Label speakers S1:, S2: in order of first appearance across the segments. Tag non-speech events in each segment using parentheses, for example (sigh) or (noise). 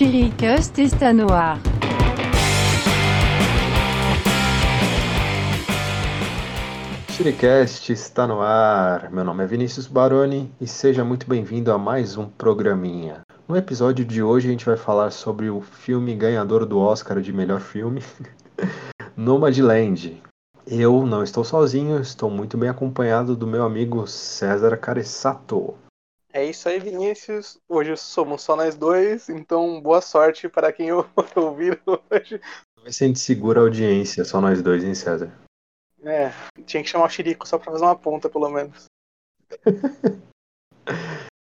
S1: Chiricast está no ar.
S2: Chiricast está no ar. Meu nome é Vinícius Baroni e seja muito bem-vindo a mais um programinha. No episódio de hoje a gente vai falar sobre o filme ganhador do Oscar de melhor filme, (laughs) Nomadland. Eu não estou sozinho, estou muito bem acompanhado do meu amigo César Caressato.
S3: É isso aí, Vinícius. Hoje somos só nós dois, então boa sorte para quem (laughs) ouvir hoje.
S2: Vê se a gente segura a audiência, só nós dois, hein, César?
S3: É, tinha que chamar o Chirico só para fazer uma ponta, pelo menos. (laughs)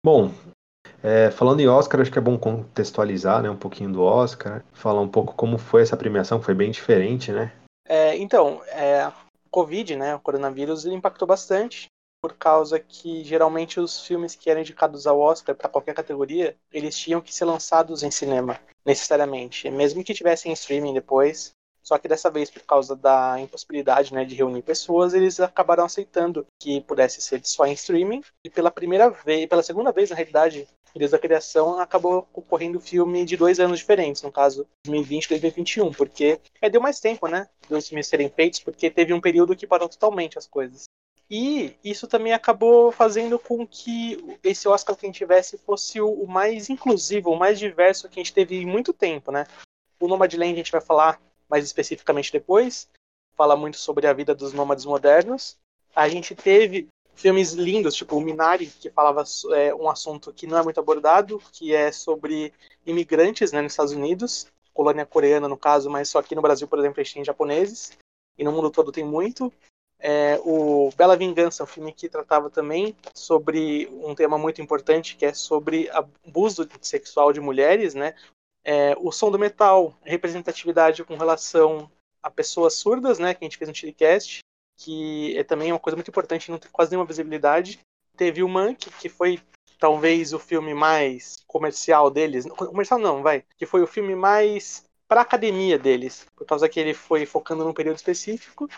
S2: Bom, é, falando em Oscar, acho que é bom contextualizar né, um pouquinho do Oscar, falar um pouco como foi essa premiação, que foi bem diferente, né?
S3: É, então, é, a Covid, né, o coronavírus, impactou bastante por causa que geralmente os filmes que eram indicados ao Oscar para qualquer categoria, eles tinham que ser lançados em cinema, necessariamente, mesmo que tivessem streaming depois. Só que dessa vez, por causa da impossibilidade né, de reunir pessoas, eles acabaram aceitando que pudesse ser só em streaming. E pela primeira vez, pela segunda vez, na realidade, desde a criação, acabou ocorrendo filme de dois anos diferentes, no caso 2020 e 2021, porque é, deu mais tempo, né, dos filmes serem feitos, porque teve um período que parou totalmente as coisas. E isso também acabou fazendo com que esse Oscar que a gente tivesse fosse o mais inclusivo, o mais diverso que a gente teve em muito tempo, né? O Nomadland a gente vai falar mais especificamente depois, fala muito sobre a vida dos nômades modernos. A gente teve filmes lindos, tipo o Minari, que falava é, um assunto que não é muito abordado, que é sobre imigrantes né, nos Estados Unidos, colônia coreana no caso, mas só aqui no Brasil, por exemplo, a gente tem japoneses, e no mundo todo tem muito. É, o Bela Vingança, um filme que tratava também sobre um tema muito importante, que é sobre abuso sexual de mulheres, né? É, o som do metal, representatividade com relação a pessoas surdas, né? Que a gente fez no Chilicast, que é também uma coisa muito importante, não tem quase nenhuma visibilidade. Teve o Mank, que foi talvez o filme mais comercial deles, comercial não, vai, que foi o filme mais para academia deles, por causa que ele foi focando num período específico.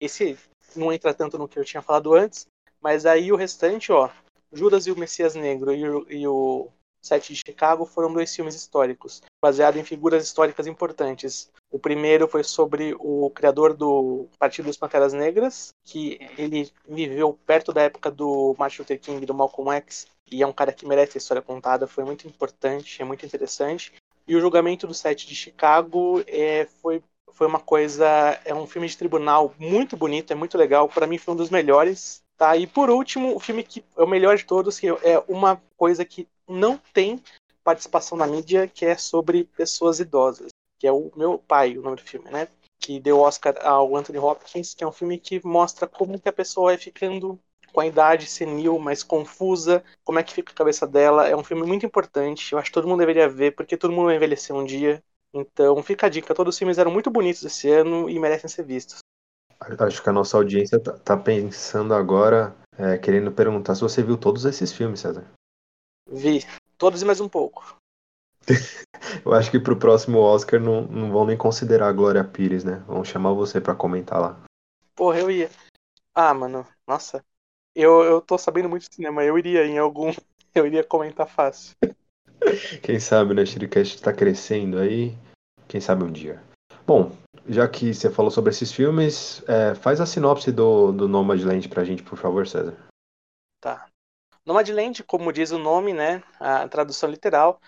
S3: Esse não entra tanto no que eu tinha falado antes, mas aí o restante, ó, Judas e o Messias Negro e o, e o Sete de Chicago foram dois filmes históricos, baseados em figuras históricas importantes. O primeiro foi sobre o criador do Partido dos Panteras Negras, que ele viveu perto da época do Martin Luther King e do Malcolm X, e é um cara que merece a história contada, foi muito importante, é muito interessante. E o julgamento do Sete de Chicago é, foi foi uma coisa, é um filme de tribunal muito bonito, é muito legal, para mim foi um dos melhores, tá? E por último, o filme que é o melhor de todos, que é uma coisa que não tem participação na mídia, que é sobre pessoas idosas, que é o meu pai, o nome do filme, né? Que deu Oscar ao Anthony Hopkins, que é um filme que mostra como que a pessoa vai ficando com a idade senil, mais confusa, como é que fica a cabeça dela. É um filme muito importante, eu acho que todo mundo deveria ver, porque todo mundo vai envelhecer um dia. Então fica a dica, todos os filmes eram muito bonitos esse ano e merecem ser vistos.
S2: Acho que a nossa audiência tá, tá pensando agora, é, querendo perguntar se você viu todos esses filmes, César.
S3: Vi, todos e mais um pouco. (laughs)
S2: Eu acho que pro próximo Oscar não, não vão nem considerar a Glória Pires, né? Vão chamar você para comentar lá.
S3: Porra, eu ia. Ah, mano, nossa. Eu, eu tô sabendo muito de cinema, eu iria em algum. (laughs) Eu iria comentar fácil.
S2: Quem sabe, né? Shiricast está crescendo aí. Quem sabe um dia. Bom, já que você falou sobre esses filmes, é, faz a sinopse do, do Nomadland pra gente, por favor, César.
S3: Tá. Nomadland, como diz o nome, né? A tradução literal,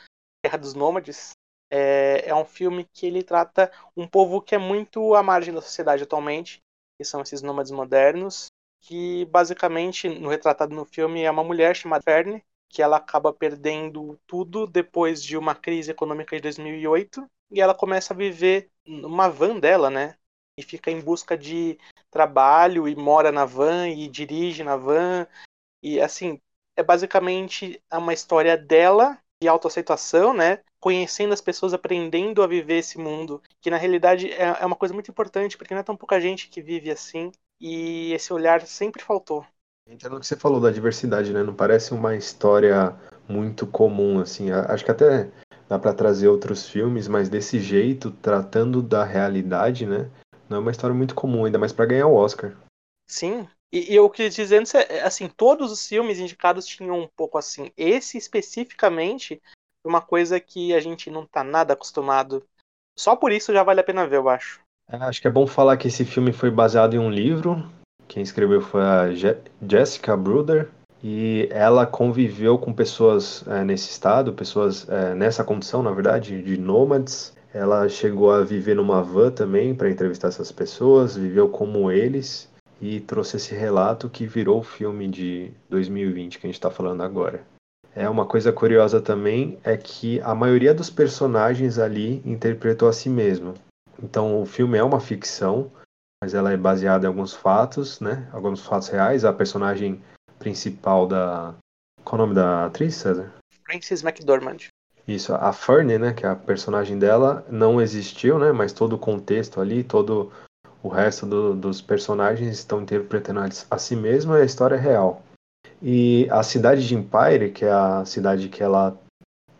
S3: Terra dos Nômades, é, é um filme que ele trata um povo que é muito à margem da sociedade atualmente, que são esses nômades modernos, que basicamente, no retratado no filme, é uma mulher chamada Ferne, que ela acaba perdendo tudo depois de uma crise econômica de 2008 e ela começa a viver numa van dela, né? E fica em busca de trabalho e mora na van e dirige na van e assim é basicamente uma história dela de autoaceitação, né? Conhecendo as pessoas, aprendendo a viver esse mundo, que na realidade é, é uma coisa muito importante porque não é tão pouca gente que vive assim e esse olhar sempre faltou.
S2: Entra no que você falou da diversidade, né? Não parece uma história muito comum, assim. Acho que até dá para trazer outros filmes, mas desse jeito, tratando da realidade, né? Não é uma história muito comum, ainda mais para ganhar o Oscar.
S3: Sim. E, e eu quis dizendo, assim, todos os filmes indicados tinham um pouco assim. Esse especificamente uma coisa que a gente não tá nada acostumado. Só por isso já vale a pena ver, eu acho.
S2: É, acho que é bom falar que esse filme foi baseado em um livro. Quem escreveu foi a Je Jessica Bruder. E ela conviveu com pessoas é, nesse estado, pessoas é, nessa condição, na verdade, de nômades. Ela chegou a viver numa van também para entrevistar essas pessoas, viveu como eles e trouxe esse relato que virou o filme de 2020 que a gente está falando agora. É uma coisa curiosa também é que a maioria dos personagens ali interpretou a si mesmo. Então o filme é uma ficção, mas ela é baseada em alguns fatos, né? Alguns fatos reais. A personagem principal da qual é o nome da atriz, César?
S3: Frances McDormand.
S2: Isso, a Fern, né, que é a personagem dela, não existiu, né, mas todo o contexto ali, todo o resto do, dos personagens estão interpretando a si mesmo e a história é real. E a cidade de Empire, que é a cidade que ela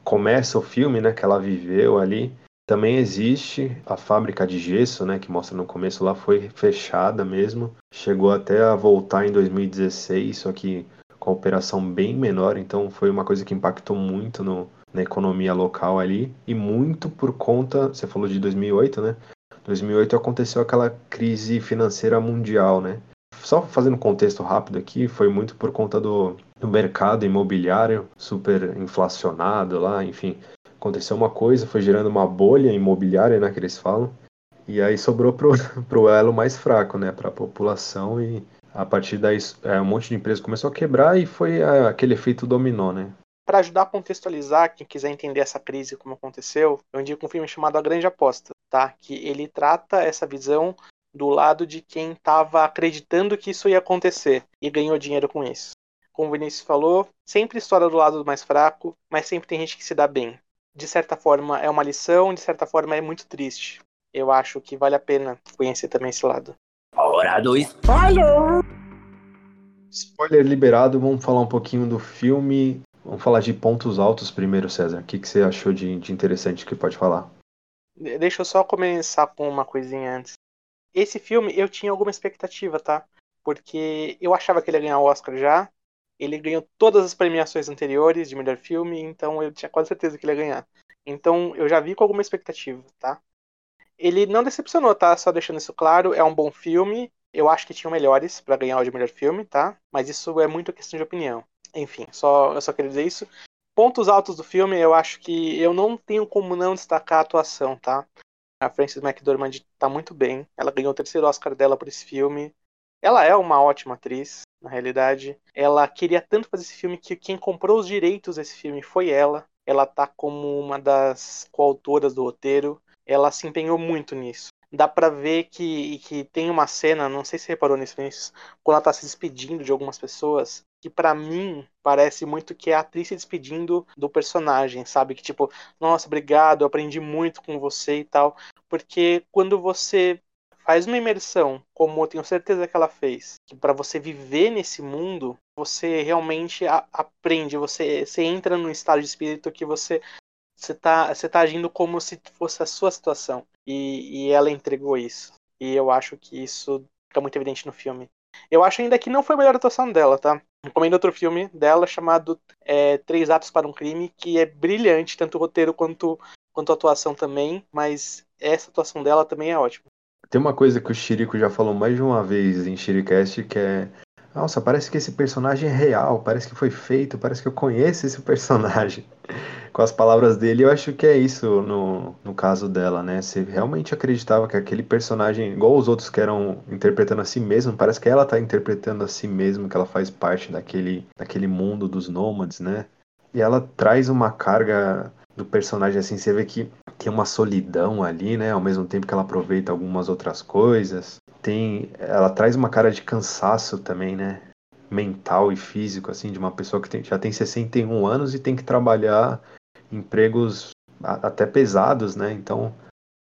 S2: começa o filme, né, que ela viveu ali, também existe a fábrica de gesso, né, que mostra no começo lá, foi fechada mesmo. Chegou até a voltar em 2016, só que com a operação bem menor, então foi uma coisa que impactou muito no, na economia local ali e muito por conta, você falou de 2008, né? 2008 aconteceu aquela crise financeira mundial, né? Só fazendo um contexto rápido aqui, foi muito por conta do, do mercado imobiliário super inflacionado lá, enfim. Aconteceu uma coisa, foi gerando uma bolha imobiliária, né, que eles falam. E aí sobrou pro, (laughs) pro elo mais fraco, né, para a população e a partir daí é, um monte de empresas começou a quebrar e foi é, aquele efeito dominó, né?
S3: Para ajudar a contextualizar, quem quiser entender essa crise como aconteceu, eu indico um filme chamado A Grande Aposta, tá? Que ele trata essa visão do lado de quem estava acreditando que isso ia acontecer e ganhou dinheiro com isso. Como o Vinícius falou, sempre história do lado do mais fraco, mas sempre tem gente que se dá bem. De certa forma é uma lição, de certa forma é muito triste. Eu acho que vale a pena conhecer também esse lado.
S4: Hora do spoiler!
S2: Spoiler liberado, vamos falar um pouquinho do filme. Vamos falar de pontos altos primeiro, César. O que, que você achou de, de interessante que pode falar?
S3: Deixa eu só começar com uma coisinha antes. Esse filme eu tinha alguma expectativa, tá? Porque eu achava que ele ia ganhar o Oscar já. Ele ganhou todas as premiações anteriores de melhor filme, então eu tinha quase certeza que ele ia ganhar. Então eu já vi com alguma expectativa, tá? Ele não decepcionou, tá? Só deixando isso claro, é um bom filme. Eu acho que tinham melhores para ganhar o de melhor filme, tá? Mas isso é muito questão de opinião. Enfim, só, eu só queria dizer isso. Pontos altos do filme, eu acho que eu não tenho como não destacar a atuação, tá? A Frances McDormand tá muito bem. Ela ganhou o terceiro Oscar dela por esse filme. Ela é uma ótima atriz, na realidade. Ela queria tanto fazer esse filme que quem comprou os direitos desse filme foi ela. Ela tá como uma das coautoras do roteiro. Ela se empenhou muito nisso dá para ver que, que tem uma cena, não sei se você reparou nisso, Vinícius, quando ela tá se despedindo de algumas pessoas, que para mim parece muito que é a atriz se despedindo do personagem, sabe? Que tipo, nossa, obrigado, eu aprendi muito com você e tal. Porque quando você faz uma imersão, como eu tenho certeza que ela fez, que para você viver nesse mundo, você realmente aprende, você, você entra num estado de espírito que você você tá, você tá agindo como se fosse a sua situação. E, e ela entregou isso. E eu acho que isso fica muito evidente no filme. Eu acho ainda que não foi a melhor atuação dela, tá? Recomendo outro filme dela chamado é, Três Atos para um Crime, que é brilhante, tanto o roteiro quanto, quanto a atuação também, mas essa atuação dela também é ótima.
S2: Tem uma coisa que o Chirico já falou mais de uma vez em Chiricast, que é nossa, parece que esse personagem é real, parece que foi feito, parece que eu conheço esse (laughs) personagem. Com as palavras dele, eu acho que é isso no, no caso dela, né? Você realmente acreditava que aquele personagem, igual os outros que eram interpretando a si mesmo, parece que ela tá interpretando a si mesmo, que ela faz parte daquele, daquele mundo dos nômades, né? E ela traz uma carga do personagem assim, você vê que tem uma solidão ali, né? Ao mesmo tempo que ela aproveita algumas outras coisas tem, ela traz uma cara de cansaço também, né? Mental e físico, assim, de uma pessoa que tem, já tem 61 anos e tem que trabalhar empregos até pesados, né? Então,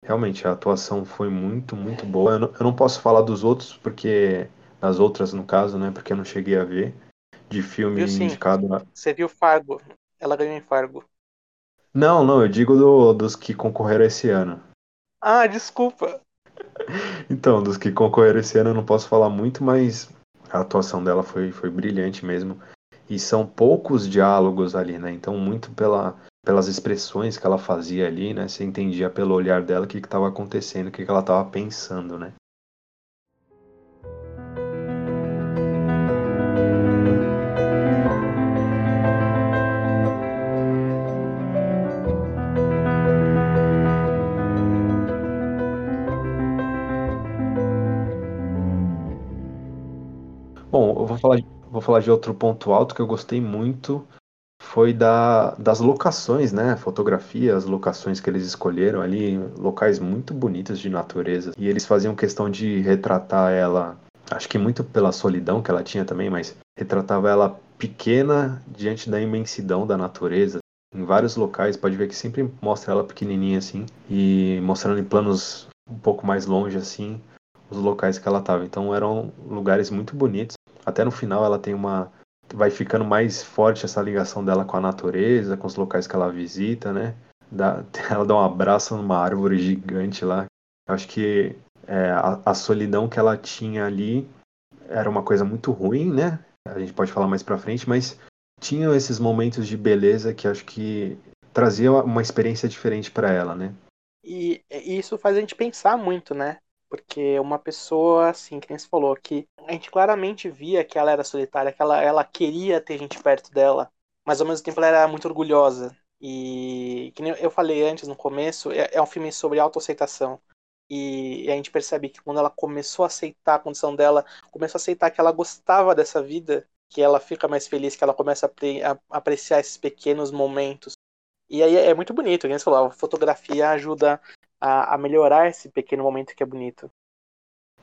S2: realmente, a atuação foi muito, muito boa. Eu não, eu não posso falar dos outros, porque. Das outras, no caso, né? Porque eu não cheguei a ver. De filme
S3: viu,
S2: indicado.
S3: Você viu Fargo? Ela ganhou em Fargo.
S2: Não, não, eu digo do, dos que concorreram esse ano.
S3: Ah, desculpa. (laughs)
S2: Então, dos que concorreram esse ano eu não posso falar muito, mas a atuação dela foi, foi brilhante mesmo. E são poucos diálogos ali, né? Então, muito pela, pelas expressões que ela fazia ali, né? Você entendia pelo olhar dela o que estava acontecendo, o que, que ela estava pensando, né? Falar, vou falar de outro ponto alto que eu gostei muito, foi da, das locações, né? Fotografia, as locações que eles escolheram ali, locais muito bonitos de natureza. E eles faziam questão de retratar ela, acho que muito pela solidão que ela tinha também, mas retratava ela pequena diante da imensidão da natureza. Em vários locais, pode ver que sempre mostra ela pequenininha assim, e mostrando em planos um pouco mais longe assim, os locais que ela estava. Então eram lugares muito bonitos. Até no final ela tem uma vai ficando mais forte essa ligação dela com a natureza, com os locais que ela visita, né? Dá, (laughs) ela dá um abraço numa árvore gigante lá. Eu acho que é, a, a, solidão que ela tinha ali era uma coisa muito ruim, né? A gente pode falar mais pra frente, mas tinham esses momentos de beleza que acho que trazia uma experiência diferente para ela, né?
S3: E, e isso faz a gente pensar muito, né? Porque uma pessoa, assim, que nem você falou, que a gente claramente via que ela era solitária, que ela, ela queria ter gente perto dela, mas ao mesmo tempo ela era muito orgulhosa. E, que nem eu falei antes no começo, é, é um filme sobre autoaceitação. E, e a gente percebe que quando ela começou a aceitar a condição dela, começou a aceitar que ela gostava dessa vida, que ela fica mais feliz, que ela começa a, a apreciar esses pequenos momentos. E aí é muito bonito, como você falou, a fotografia ajuda a, a melhorar esse pequeno momento que é bonito.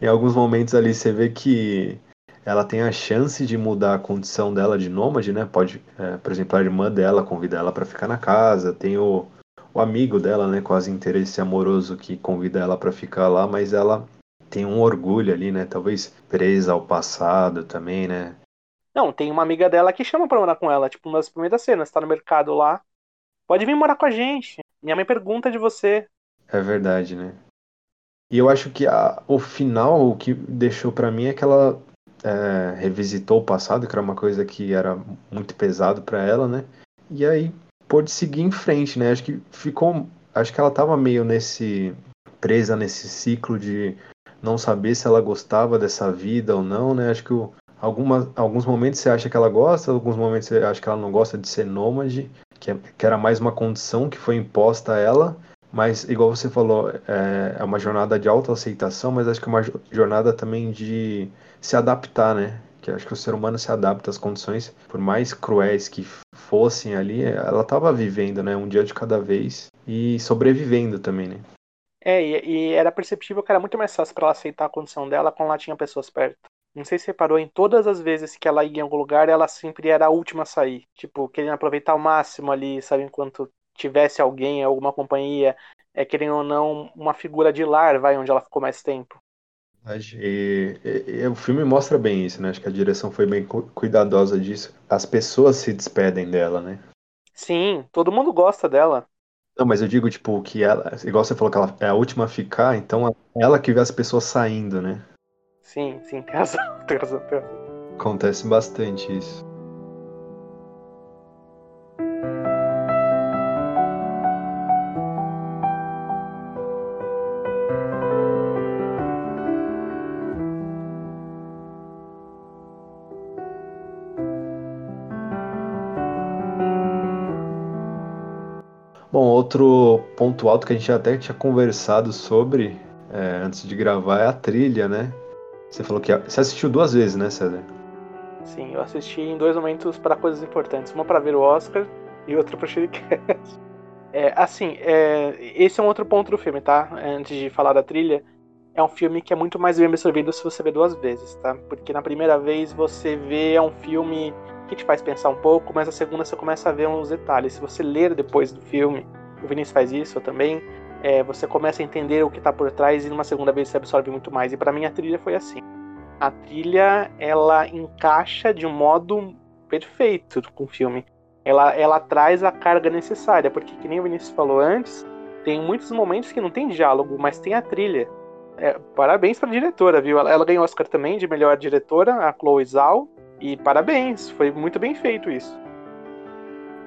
S2: Em alguns momentos ali você vê que ela tem a chance de mudar a condição dela de nômade, né? Pode, é, por exemplo, a irmã dela convida ela para ficar na casa, tem o, o amigo dela, né, quase interesse amoroso que convida ela para ficar lá, mas ela tem um orgulho ali, né? Talvez presa ao passado também, né?
S3: Não, tem uma amiga dela que chama pra morar com ela, tipo, uma das primeiras cenas, tá no mercado lá. Pode vir morar com a gente. Minha mãe pergunta de você.
S2: É verdade, né? E eu acho que a, o final, o que deixou para mim é que ela é, revisitou o passado, que era uma coisa que era muito pesado para ela, né? E aí pôde seguir em frente, né? Acho que ficou, acho que ela tava meio nesse presa nesse ciclo de não saber se ela gostava dessa vida ou não, né? Acho que o, alguma, alguns momentos você acha que ela gosta, alguns momentos você acha que ela não gosta de ser nômade, que, é, que era mais uma condição que foi imposta a ela. Mas, igual você falou, é, é uma jornada de autoaceitação, mas acho que é uma jornada também de se adaptar, né? Que acho que o ser humano se adapta às condições, por mais cruéis que fossem ali, ela estava vivendo, né? Um dia de cada vez e sobrevivendo também, né?
S3: É, e, e era perceptível que era muito mais fácil para ela aceitar a condição dela quando ela tinha pessoas perto. Não sei se reparou, em todas as vezes que ela ia em algum lugar, ela sempre era a última a sair. Tipo, querendo aproveitar ao máximo ali, sabe, enquanto tivesse alguém, alguma companhia, é querendo ou não, uma figura de lar, vai, onde ela ficou mais tempo.
S2: E, e, e, o filme mostra bem isso, né? Acho que a direção foi bem cuidadosa disso. As pessoas se despedem dela, né?
S3: Sim, todo mundo gosta dela.
S2: Não, mas eu digo, tipo, que ela, igual você falou que ela é a última a ficar, então ela que vê as pessoas saindo, né?
S3: Sim, sim, (laughs) tem razão, tem razão, tem razão.
S2: Acontece bastante isso. Outro ponto alto que a gente até tinha conversado sobre é, antes de gravar é a trilha, né? Você falou que você assistiu duas vezes, né, César?
S3: Sim, eu assisti em dois momentos para coisas importantes. Uma para ver o Oscar e outra para o Shiricast. É, assim, é, esse é um outro ponto do filme, tá? Antes de falar da trilha, é um filme que é muito mais bem absorvido se você vê duas vezes, tá? Porque na primeira vez você vê é um filme que te faz pensar um pouco, mas na segunda você começa a ver uns detalhes. Se você ler depois do filme, o Vinícius faz isso, eu também. É, você começa a entender o que está por trás e numa segunda vez você absorve muito mais. E para mim a trilha foi assim. A trilha ela encaixa de um modo perfeito com o filme. Ela, ela traz a carga necessária, porque que nem o Vinícius falou antes, tem muitos momentos que não tem diálogo, mas tem a trilha. É, parabéns para a diretora, viu? Ela, ela ganhou Oscar também de melhor diretora, a Chloe Zhao, e parabéns, foi muito bem feito isso.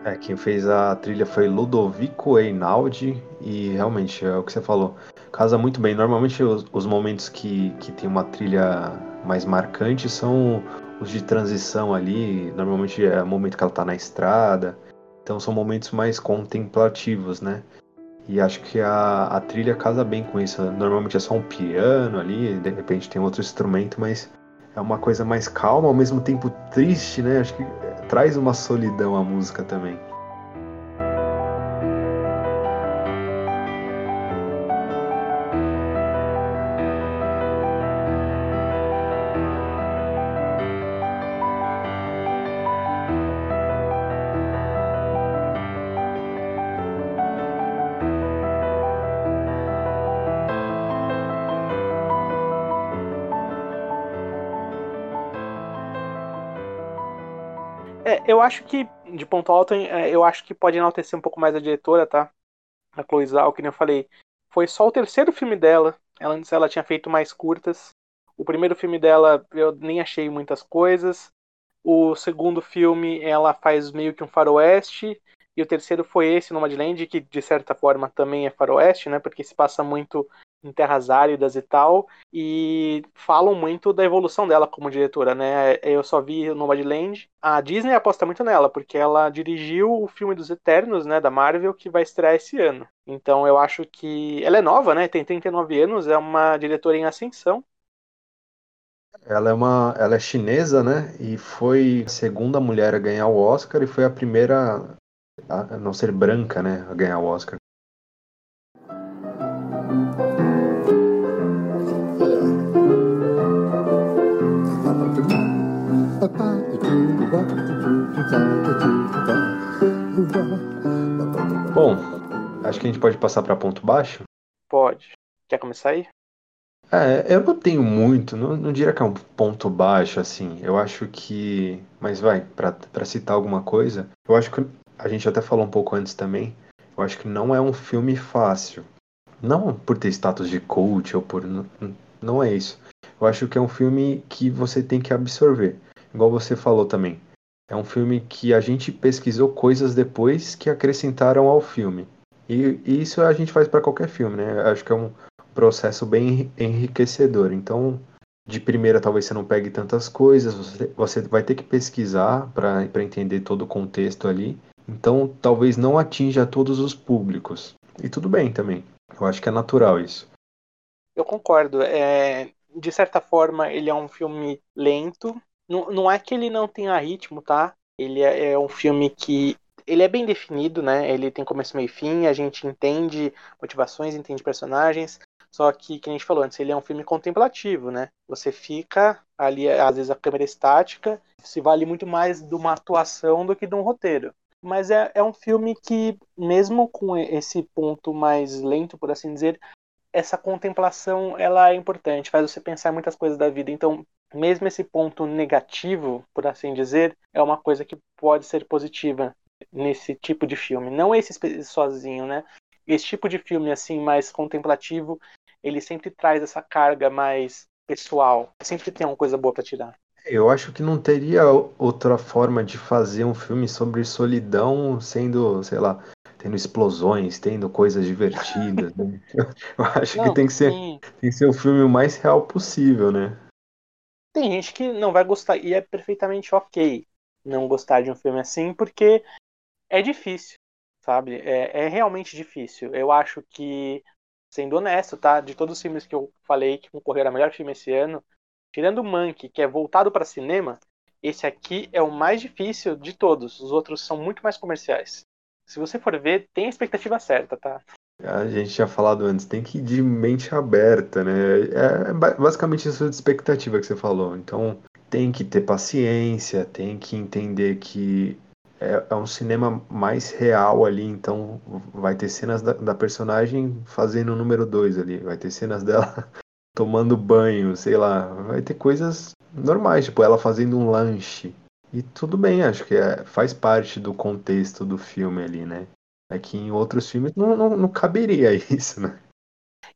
S2: É, quem fez a trilha foi Ludovico Einaudi e realmente é o que você falou. Casa muito bem. Normalmente os, os momentos que, que tem uma trilha mais marcante são os de transição ali. Normalmente é o momento que ela tá na estrada. Então são momentos mais contemplativos, né? E acho que a, a trilha casa bem com isso. Normalmente é só um piano ali, de repente tem outro instrumento, mas é uma coisa mais calma, ao mesmo tempo triste, né? Acho que traz uma solidão à música também.
S3: É, eu acho que, de ponto alto, é, eu acho que pode enaltecer um pouco mais a diretora, tá? A Chloe Zhao, que nem eu falei. Foi só o terceiro filme dela. Ela, antes ela tinha feito mais curtas. O primeiro filme dela eu nem achei muitas coisas. O segundo filme ela faz meio que um faroeste. E o terceiro foi esse, Nomadland, que de certa forma também é faroeste, né? Porque se passa muito em terras áridas e tal, e falam muito da evolução dela como diretora, né? Eu só vi Nomadland. A Disney aposta muito nela, porque ela dirigiu o filme dos Eternos, né, da Marvel, que vai estrear esse ano. Então eu acho que ela é nova, né? Tem 39 anos, é uma diretora em ascensão.
S2: Ela é uma, ela é chinesa, né? E foi a segunda mulher a ganhar o Oscar e foi a primeira a não ser branca, né, a ganhar o Oscar. Bom, acho que a gente pode passar para ponto baixo.
S3: Pode. Quer começar aí?
S2: É, eu não tenho muito, não, não diria que é um ponto baixo, assim. Eu acho que. Mas vai, para citar alguma coisa, eu acho que a gente até falou um pouco antes também. Eu acho que não é um filme fácil. Não por ter status de coach ou por. Não é isso. Eu acho que é um filme que você tem que absorver. Igual você falou também. É um filme que a gente pesquisou coisas depois que acrescentaram ao filme. E, e isso a gente faz para qualquer filme, né? Acho que é um processo bem enriquecedor. Então, de primeira talvez você não pegue tantas coisas, você, você vai ter que pesquisar para entender todo o contexto ali. Então, talvez não atinja todos os públicos. E tudo bem também. Eu acho que é natural isso.
S3: Eu concordo. É, de certa forma, ele é um filme lento. Não, não é que ele não tenha ritmo, tá? Ele é, é um filme que ele é bem definido, né? Ele tem começo, meio e fim, a gente entende motivações, entende personagens. Só que, que a gente falou antes, ele é um filme contemplativo, né? Você fica ali, às vezes a câmera estática, se vale muito mais de uma atuação do que de um roteiro. Mas é, é um filme que, mesmo com esse ponto mais lento, por assim dizer, essa contemplação ela é importante, faz você pensar muitas coisas da vida. Então, mesmo esse ponto negativo, por assim dizer, é uma coisa que pode ser positiva nesse tipo de filme. Não esse sozinho, né? Esse tipo de filme assim mais contemplativo, ele sempre traz essa carga mais pessoal. Sempre tem uma coisa boa para tirar.
S2: Eu acho que não teria outra forma de fazer um filme sobre solidão sendo, sei lá, tendo explosões, tendo coisas divertidas. Né? (laughs) Eu acho não, que tem que, ser, tem que ser o filme o mais real possível, né?
S3: Tem gente que não vai gostar, e é perfeitamente ok não gostar de um filme assim, porque é difícil, sabe? É, é realmente difícil. Eu acho que, sendo honesto, tá? De todos os filmes que eu falei que concorreram a melhor filme esse ano, tirando o Monkey, que é voltado para cinema, esse aqui é o mais difícil de todos. Os outros são muito mais comerciais. Se você for ver, tem a expectativa certa, tá?
S2: A gente tinha falado antes, tem que ir de mente aberta, né? É basicamente isso de expectativa que você falou. Então, tem que ter paciência, tem que entender que é, é um cinema mais real ali, então vai ter cenas da, da personagem fazendo o número 2 ali, vai ter cenas dela (laughs) tomando banho, sei lá, vai ter coisas normais, tipo ela fazendo um lanche. E tudo bem, acho que é, faz parte do contexto do filme ali, né? É que em outros filmes não, não, não caberia (laughs) isso, né?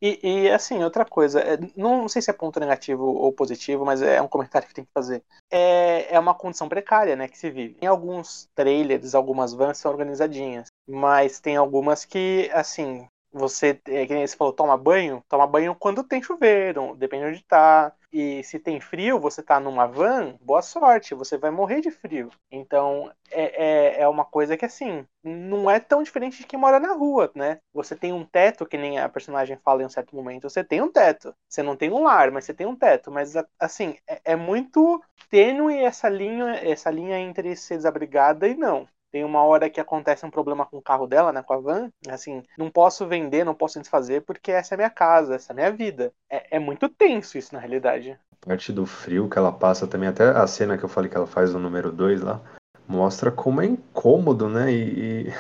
S3: E, e, assim, outra coisa, é, não, sei se é ponto negativo ou positivo, mas é um comentário que tem que fazer. É, é uma condição precária, né, que se vive. Em alguns trailers, algumas vans são organizadinhas, mas tem algumas que, assim, você, é, que nem você falou, toma banho, toma banho quando tem chuveiro, depende onde tá. E se tem frio, você tá numa van, boa sorte, você vai morrer de frio. Então, é, é, é uma coisa que, assim, não é tão diferente de quem mora na rua, né? Você tem um teto, que nem a personagem fala em um certo momento, você tem um teto. Você não tem um lar, mas você tem um teto. Mas, assim, é, é muito tênue essa linha, essa linha entre ser desabrigada e não. Tem uma hora que acontece um problema com o carro dela, né, com a van. Assim, não posso vender, não posso desfazer, porque essa é minha casa, essa é minha vida. É, é muito tenso isso, na realidade.
S2: A parte do frio que ela passa também, até a cena que eu falei que ela faz no número 2 lá, mostra como é incômodo, né? E, e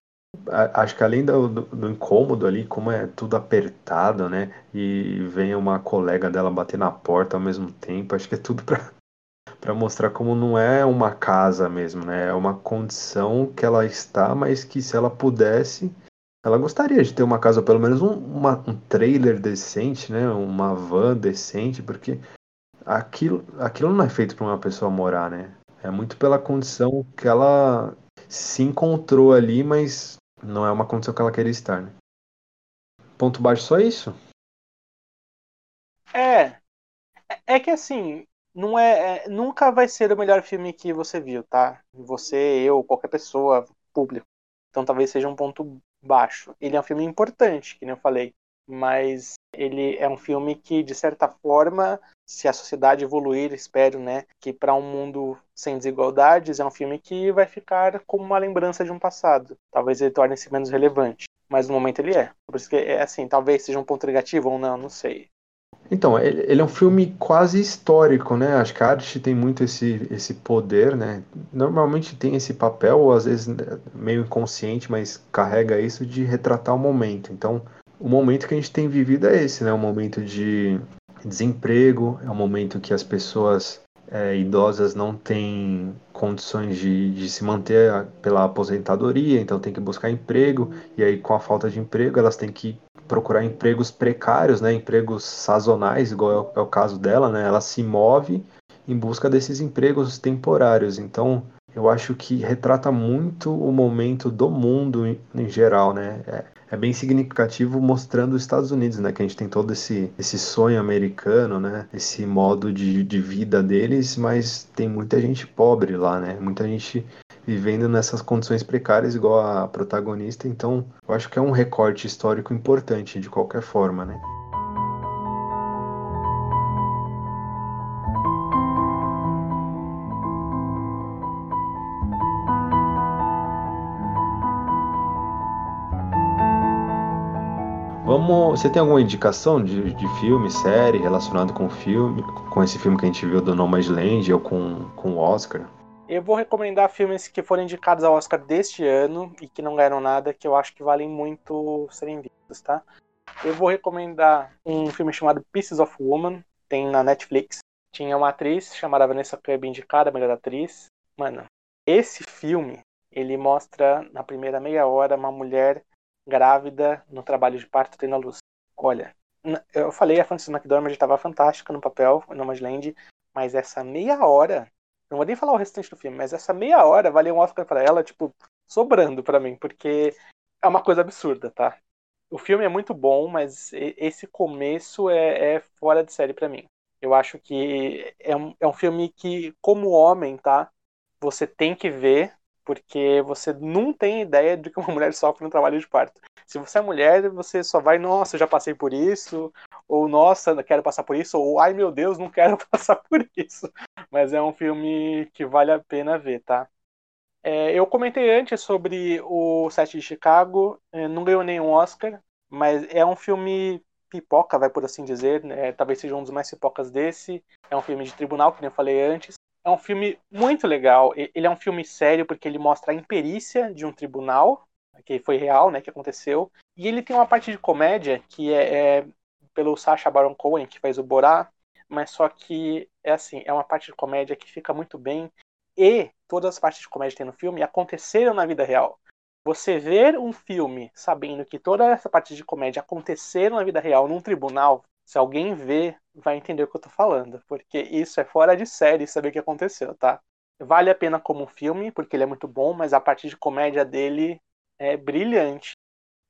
S2: (laughs) acho que além do, do, do, incômodo ali, como é tudo apertado, né? E vem uma colega dela bater na porta ao mesmo tempo, acho que é tudo pra, para mostrar como não é uma casa mesmo, né? É uma condição que ela está, mas que se ela pudesse, ela gostaria de ter uma casa, pelo menos um, uma, um trailer decente, né? Uma van decente, porque aquilo, aquilo não é feito para uma pessoa morar, né? É muito pela condição que ela se encontrou ali, mas não é uma condição que ela queria estar, né? Ponto baixo só isso?
S3: É. É que assim, não é, é, nunca vai ser o melhor filme que você viu, tá? Você, eu, qualquer pessoa, público. Então talvez seja um ponto baixo. Ele é um filme importante, que nem eu falei, mas ele é um filme que de certa forma, se a sociedade evoluir, espero, né, que para um mundo sem desigualdades, é um filme que vai ficar como uma lembrança de um passado. Talvez ele torne-se menos relevante, mas no momento ele é. Por isso que é assim, talvez seja um ponto negativo ou não, não sei.
S2: Então, ele, ele, é um filme quase histórico, né? Acho que a arte tem muito esse, esse poder, né? Normalmente tem esse papel, ou às vezes né, meio inconsciente, mas carrega isso de retratar o momento. Então, o momento que a gente tem vivido é esse, né? O momento de desemprego, é o momento que as pessoas é, idosas não têm condições de, de se manter pela aposentadoria, então tem que buscar emprego, e aí com a falta de emprego elas têm que procurar empregos precários, né, empregos sazonais, igual é o, é o caso dela, né, ela se move em busca desses empregos temporários. Então, eu acho que retrata muito o momento do mundo em, em geral, né? É, é, bem significativo mostrando os Estados Unidos, né? Que a gente tem todo esse, esse sonho americano, né? Esse modo de, de vida deles, mas tem muita gente pobre lá, né? Muita gente vivendo nessas condições precárias igual a protagonista, então eu acho que é um recorte histórico importante de qualquer forma, né? Vamos, você tem alguma indicação de, de filme, série relacionado com o filme, com esse filme que a gente viu do Nomadland ou com, com o Oscar?
S3: Eu vou recomendar filmes que foram indicados ao Oscar deste ano e que não ganharam nada, que eu acho que valem muito serem vistos, tá? Eu vou recomendar um filme chamado Pieces of Woman, tem na Netflix. Tinha uma atriz chamada Vanessa Kirby indicada, melhor atriz. Mano, esse filme, ele mostra na primeira meia hora uma mulher grávida no trabalho de parto tendo a luz. Olha, eu falei, a Frances McDormand estava fantástica no papel, no Nomadland, mas essa meia hora não vou nem falar o restante do filme, mas essa meia hora valeu um Oscar para ela, tipo, sobrando para mim, porque é uma coisa absurda, tá? O filme é muito bom, mas esse começo é, é fora de série para mim. Eu acho que é um, é um filme que, como homem, tá? Você tem que ver, porque você não tem ideia de que uma (laughs) mulher sofre no trabalho de parto. Se você é mulher, você só vai, nossa, já passei por isso, ou nossa, quero passar por isso, ou ai meu Deus, não quero (laughs) passar por isso. Mas é um filme que vale a pena ver, tá? É, eu comentei antes sobre o Sete de Chicago, é, não ganhou nenhum Oscar, mas é um filme pipoca, vai por assim dizer, né? talvez seja um dos mais pipocas desse. É um filme de tribunal, que nem eu falei antes. É um filme muito legal. Ele é um filme sério porque ele mostra a imperícia de um tribunal, que foi real, né, que aconteceu. E ele tem uma parte de comédia que é, é pelo Sacha Baron Cohen, que faz o Borá, mas só que é assim, é uma parte de comédia que fica muito bem e todas as partes de comédia que tem no filme aconteceram na vida real. você ver um filme sabendo que toda essa parte de comédia aconteceram na vida real num tribunal, se alguém vê, vai entender o que eu tô falando, porque isso é fora de série saber o que aconteceu, tá? Vale a pena como filme, porque ele é muito bom, mas a parte de comédia dele é brilhante.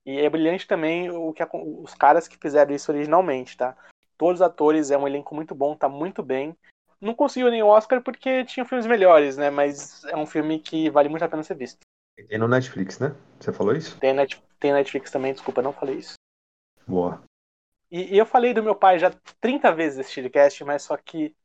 S3: E é brilhante também o que os caras que fizeram isso originalmente, tá? Todos os atores, é um elenco muito bom, tá muito bem. Não conseguiu nenhum Oscar porque tinha filmes melhores, né? Mas é um filme que vale muito a pena ser visto.
S2: Tem no Netflix, né? Você falou isso?
S3: Tem, net, tem Netflix também, desculpa, não falei isso.
S2: Boa.
S3: E, e eu falei do meu pai já 30 vezes nesse podcast, mas só que,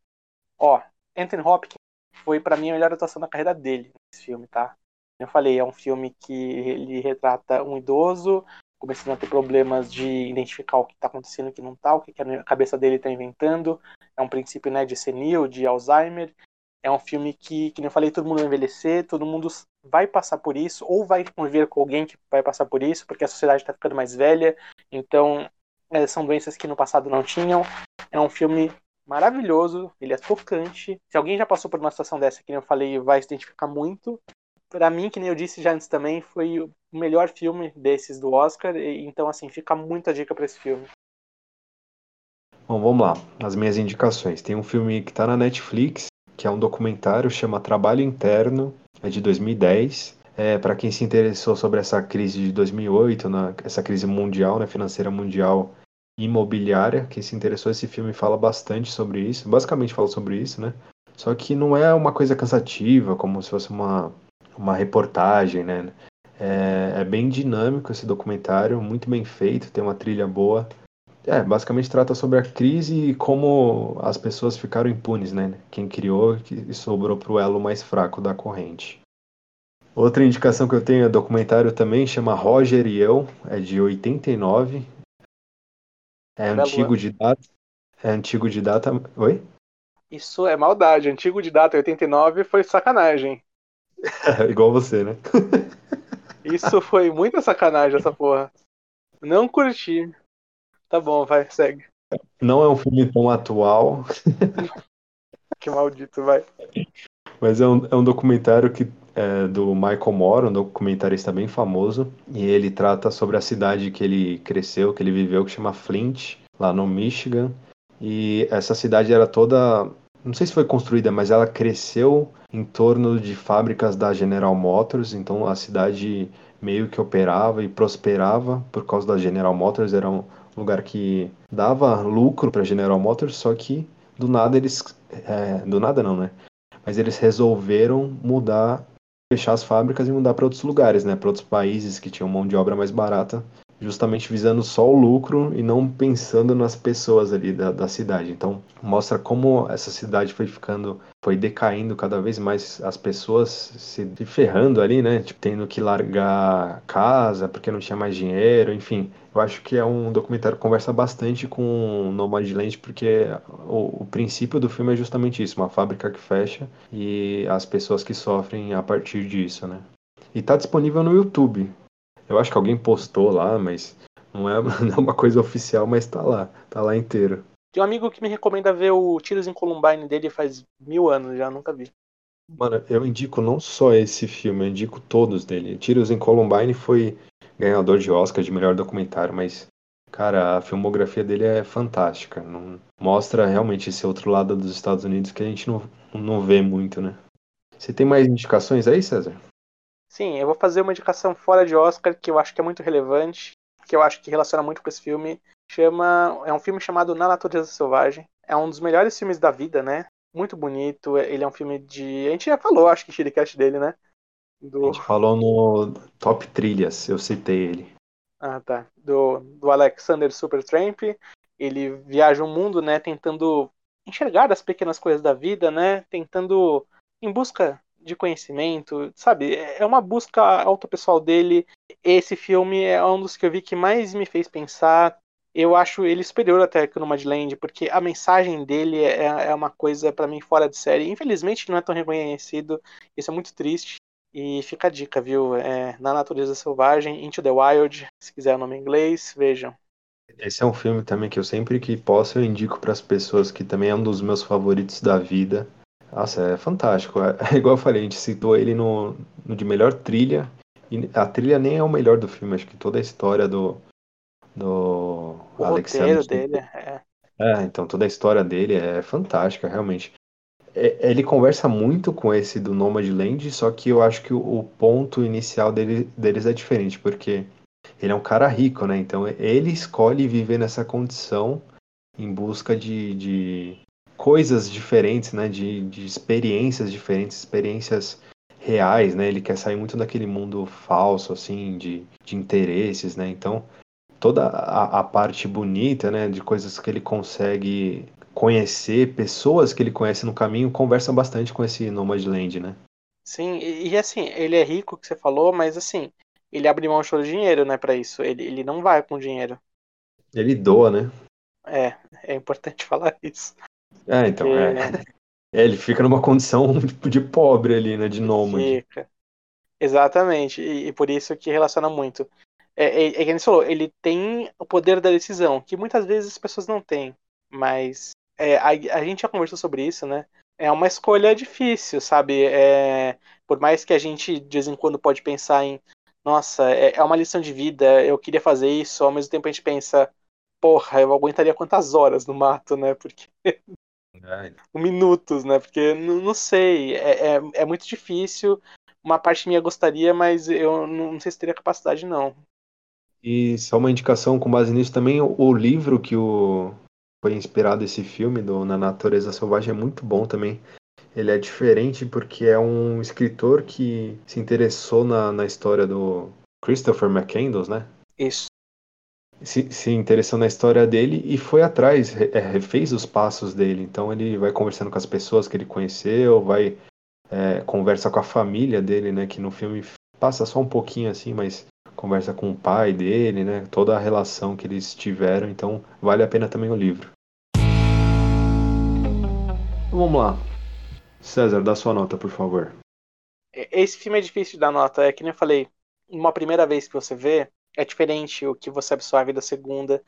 S3: ó, Anthony Hopkins foi para mim a melhor atuação da carreira dele nesse filme, tá? Eu falei, é um filme que ele retrata um idoso começando a ter problemas de identificar o que está acontecendo o que não está, o que a cabeça dele está inventando. É um princípio né, de senil, de Alzheimer. É um filme que, que eu falei, todo mundo vai envelhecer, todo mundo vai passar por isso, ou vai conviver com alguém que vai passar por isso, porque a sociedade está ficando mais velha. Então, é, são doenças que no passado não tinham. É um filme maravilhoso, ele é tocante. Se alguém já passou por uma situação dessa, que eu falei, vai se identificar muito para mim, que nem eu disse já antes também, foi o melhor filme desses do Oscar. Então, assim, fica muita dica para esse filme.
S2: Bom, vamos lá. As minhas indicações. Tem um filme que está na Netflix, que é um documentário, chama Trabalho Interno, é de 2010. É, para quem se interessou sobre essa crise de 2008, na, essa crise mundial, né, financeira mundial imobiliária, quem se interessou, esse filme fala bastante sobre isso, basicamente fala sobre isso, né? Só que não é uma coisa cansativa, como se fosse uma uma reportagem, né? É, é, bem dinâmico esse documentário, muito bem feito, tem uma trilha boa. É, basicamente trata sobre a crise e como as pessoas ficaram impunes, né? Quem criou e sobrou pro elo mais fraco da corrente. Outra indicação que eu tenho é documentário também, chama Roger e Eu, é de 89. É antigo de data. É antigo de data. Oi?
S3: Isso é maldade. Antigo de data 89 foi sacanagem. (laughs)
S2: Igual você, né?
S3: Isso foi muita sacanagem, essa porra. Não curti. Tá bom, vai, segue.
S2: Não é um filme tão atual. (laughs)
S3: que maldito, vai.
S2: Mas é um, é um documentário que é do Michael Moore, um documentarista bem famoso. E ele trata sobre a cidade que ele cresceu, que ele viveu, que chama Flint, lá no Michigan. E essa cidade era toda não sei se foi construída, mas ela cresceu em torno de fábricas da General Motors, então a cidade meio que operava e prosperava por causa da General Motors, era um lugar que dava lucro para a General Motors, só que do nada eles, é, do nada não, né? Mas eles resolveram mudar, fechar as fábricas e mudar para outros lugares, né? Para outros países que tinham mão de obra mais barata justamente visando só o lucro e não pensando nas pessoas ali da, da cidade. Então mostra como essa cidade foi ficando, foi decaindo cada vez mais, as pessoas se ferrando ali, né? Tipo, tendo que largar casa porque não tinha mais dinheiro, enfim. Eu acho que é um documentário que conversa bastante com Nomadland, porque o, o princípio do filme é justamente isso, uma fábrica que fecha e as pessoas que sofrem a partir disso, né? E tá disponível no YouTube. Eu acho que alguém postou lá, mas não é, (laughs) não é uma coisa oficial, mas tá lá, tá lá inteiro.
S3: Tem um amigo que me recomenda ver o Tiros em Columbine dele faz mil anos já, nunca vi.
S2: Mano, eu indico não só esse filme, eu indico todos dele. Tiros em Columbine foi ganhador de Oscar de melhor documentário, mas, cara, a filmografia dele é fantástica. Não, mostra realmente esse outro lado dos Estados Unidos que a gente não, não vê muito, né? Você tem mais indicações aí, César?
S3: Sim, eu vou fazer uma indicação fora de Oscar que eu acho que é muito relevante, que eu acho que relaciona muito com esse filme. Chama, é um filme chamado Na Natureza Selvagem. É um dos melhores filmes da vida, né? Muito bonito. Ele é um filme de, a gente já falou, acho que Shiricast dele, né?
S2: Do... A gente falou no Top Trilhas, eu citei ele.
S3: Ah, tá. Do, do Alexander Supertramp. Ele viaja o mundo, né, tentando enxergar as pequenas coisas da vida, né? Tentando em busca de conhecimento, sabe? É uma busca autopessoal dele. Esse filme é um dos que eu vi que mais me fez pensar. Eu acho ele superior até que no Madland, porque a mensagem dele é, é uma coisa para mim fora de série. Infelizmente não é tão reconhecido, isso é muito triste. E fica a dica, viu? É, Na Natureza Selvagem, Into the Wild, se quiser o nome em inglês, vejam.
S2: Esse é um filme também que eu sempre que posso eu indico para as pessoas que também é um dos meus favoritos da vida. Nossa, é fantástico. É, é, (laughs) igual eu falei, a gente citou ele no, no de melhor trilha E a trilha nem é o melhor do filme, acho que toda a história do. do
S3: O
S2: Alexander
S3: roteiro dele é.
S2: É, então toda a história dele é fantástica, realmente. É- ele conversa muito com esse do Nomadland, só que eu acho que o, o ponto inicial dele, deles é diferente, porque ele é um cara rico, né? Então ele escolhe viver nessa condição em busca de, de coisas diferentes, né? De, de experiências diferentes, experiências reais, né? Ele quer sair muito daquele mundo falso, assim, de, de interesses, né? Então toda a, a parte bonita, né? De coisas que ele consegue conhecer, pessoas que ele conhece no caminho, conversa bastante com esse Nomadland, né?
S3: Sim, e, e, assim, ele é rico, que você falou, mas assim, ele abre mão de dinheiro, né, pra isso. Ele, ele não vai com dinheiro.
S2: Ele doa, né?
S3: É, é importante (laughs) falar isso.
S2: É, então, é. É, ele fica numa condição (laughs) de pobre ali, né? De nômade.
S3: Fica. Exatamente, e, e por isso que relaciona muito. É, é, é que nem você falou, ele tem o poder da decisão, que muitas vezes as pessoas não têm. Mas é, a, a gente já conversou sobre isso, né? É uma escolha difícil, sabe? É, por mais que a gente de vez em quando pode pensar em, nossa, é, é uma lição de vida, eu queria fazer isso, ao mesmo tempo a gente pensa, porra, eu aguentaria quantas horas no mato, né? (laughs) Porque
S2: É,
S3: minutos, né? Porque não, não sei, é, é, é muito difícil. Uma parte minha gostaria, mas eu não, não sei se teria capacidade, não.
S2: E só uma indicação com base nisso também, o, o livro que o, foi inspirado esse filme do Na Natureza Selvagem é muito bom também. Ele é diferente porque é um escritor que se interessou na, na história do Christopher McCandless, né?
S3: Isso.
S2: Se, se interessou na história dele e foi atrás, é, refez os passos dele. Então ele vai conversando com as pessoas que ele conheceu, vai é, conversa com a família dele, né? Que no filme passa só um pouquinho assim, mas conversa com o pai dele, né? Toda a relação que eles tiveram. Então vale a pena também o livro. Então, vamos lá. César, dá sua nota, por favor.
S3: Esse filme é difícil de dar nota, é que nem eu falei, uma primeira vez que você vê, é diferente o que você absorve da segunda,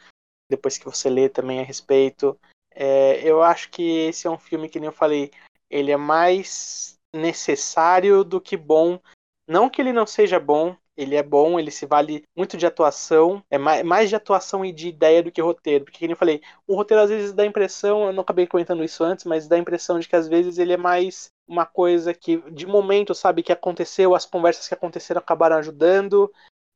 S3: depois que você lê também a respeito. É, eu acho que esse é um filme que nem eu falei, ele é mais necessário do que bom. Não que ele não seja bom, ele é bom, ele se vale muito de atuação, é mais, de atuação e de ideia do que roteiro, porque como eu falei, o roteiro às vezes dá a impressão, eu não acabei comentando isso antes, mas dá a impressão de que às vezes ele é mais uma coisa que de momento, sabe, que aconteceu, as conversas que aconteceram acabaram ajudando,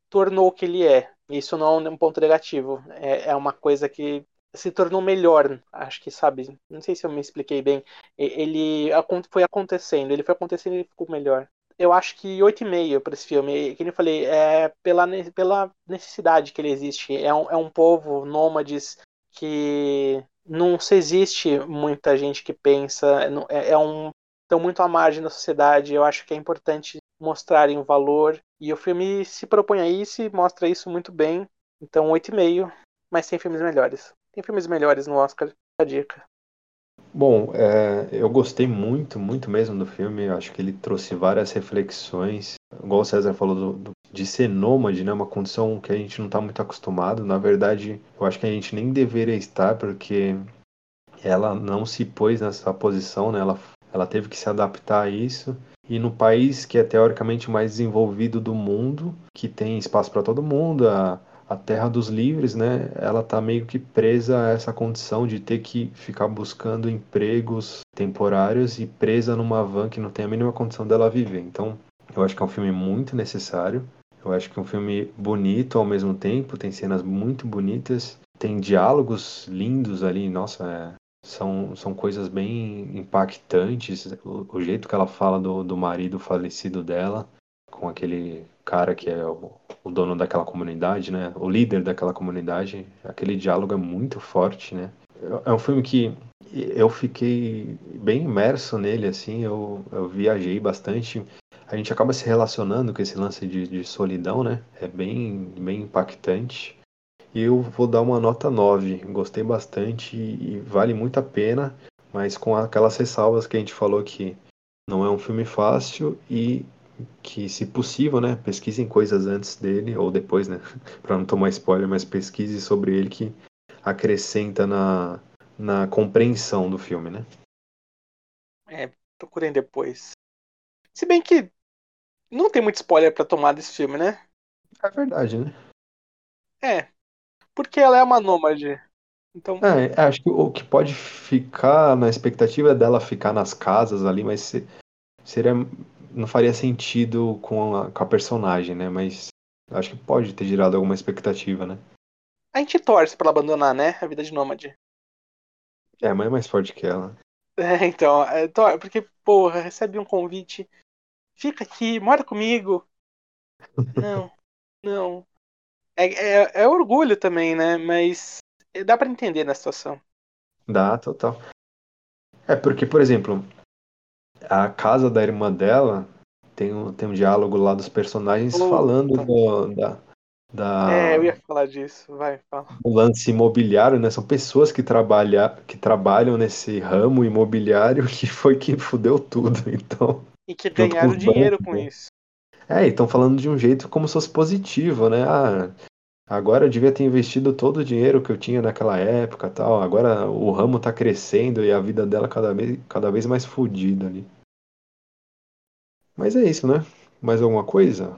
S3: tornou o que ele é. Isso não é um ponto negativo, é, é uma coisa que se tornou melhor, acho que sabe, não sei se eu me expliquei bem, ele foi acontecendo, ele foi acontecendo e ficou melhor. Eu acho que 8,5 para esse filme, que eu falei, é pela, pela necessidade que ele existe. É um, é um povo nômades que não se existe muita gente que pensa, é, é um estão muito à margem da sociedade. Eu acho que é importante mostrarem o valor e o filme se propõe a isso e mostra isso muito bem. Então 8,5, mas tem filmes melhores. Tem filmes melhores no Oscar, a dica.
S2: Bom, é, eu gostei muito, muito mesmo do filme. Eu acho que ele trouxe várias reflexões. Igual o César falou do, do- de ser nômade, né? Uma condição que a gente não está muito acostumado. Na verdade, eu acho que a gente nem deveria estar, porque ela não se pôs nessa posição, né? Ela, ela teve que se adaptar a isso. E no país que é teoricamente mais desenvolvido do mundo, que tem espaço para todo mundo, a, a terra dos livres, né? Ela tá meio que presa a essa condição de ter que ficar buscando empregos temporários e presa numa van que não tem a mínima condição dela viver. Então, eu acho que é um filme muito necessário. Eu acho que é um filme bonito ao mesmo tempo, tem cenas muito bonitas, tem diálogos lindos ali, nossa, é, são, são coisas bem impactantes. O, o jeito que ela fala do, do marido falecido dela, com aquele cara que é o, o dono daquela comunidade, né? O líder daquela comunidade. Aquele diálogo é muito forte, né? É um filme que eu fiquei bem imerso nele, assim. Eu, eu viajei bastante. A gente acaba se relacionando com esse lance de, de solidão, né? É bem, bem impactante. Eu vou dar uma nota 9. Gostei bastante e, vale muito a pena, mas com aquelas ressalvas que a gente falou que não é um filme fácil e que, se possível, né, pesquisem coisas antes dele ou depois, né, (laughs) para não tomar spoiler, mas pesquise sobre ele que acrescenta na, na compreensão do filme, né?
S3: É, procurem depois. Se bem que Não tem muito spoiler pra tomar desse filme, né?
S2: É verdade, né?
S3: É. Porque ela é uma nômade. Então,
S2: É, acho que o que pode ficar na expectativa é dela ficar nas casas ali, mas se- seria não faria sentido com a, com a personagem, né? Mas acho que pode ter gerado alguma expectativa, né?
S3: a gente torce pra ela abandonar, né? A vida de nômade.
S2: É, mas é mais forte que ela. (laughs)
S3: É, então, é, porque, porra, recebe um convite. Fica aqui, mora comigo. (laughs) Não, não. É, é, é orgulho também, né? Mas dá pra entender na situação.
S2: Dá, total. É porque, por exemplo, a casa da irmã dela tem um, tem um diálogo lá dos personagens
S3: Puta.
S2: falando do, da, da,
S3: É, eu ia falar disso. Vai, fala.
S2: do lance imobiliário, né? São pessoas que, trabalha, que trabalham nesse ramo imobiliário (laughs) que foi quem fudeu tudo. Então,
S3: E que ganharam dinheiro
S2: bancos,
S3: com
S2: né?
S3: isso.
S2: é, e estão falando de um jeito como se fosse positivo, né? Ah, agora eu devia ter investido todo o dinheiro que eu tinha naquela época, tal. Agora o ramo tá crescendo e a vida dela cada vez, cada vez mais fodida ali. Mas é isso, né? Mais alguma coisa?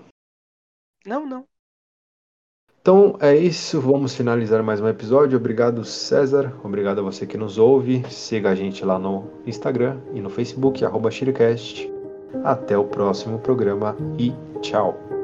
S3: Não, não.
S2: Então é isso, vamos finalizar mais um episódio. Obrigado, César. Obrigado a você que nos ouve. Siga a gente lá no Instagram e no Facebook, arroba. Até o próximo programa e tchau.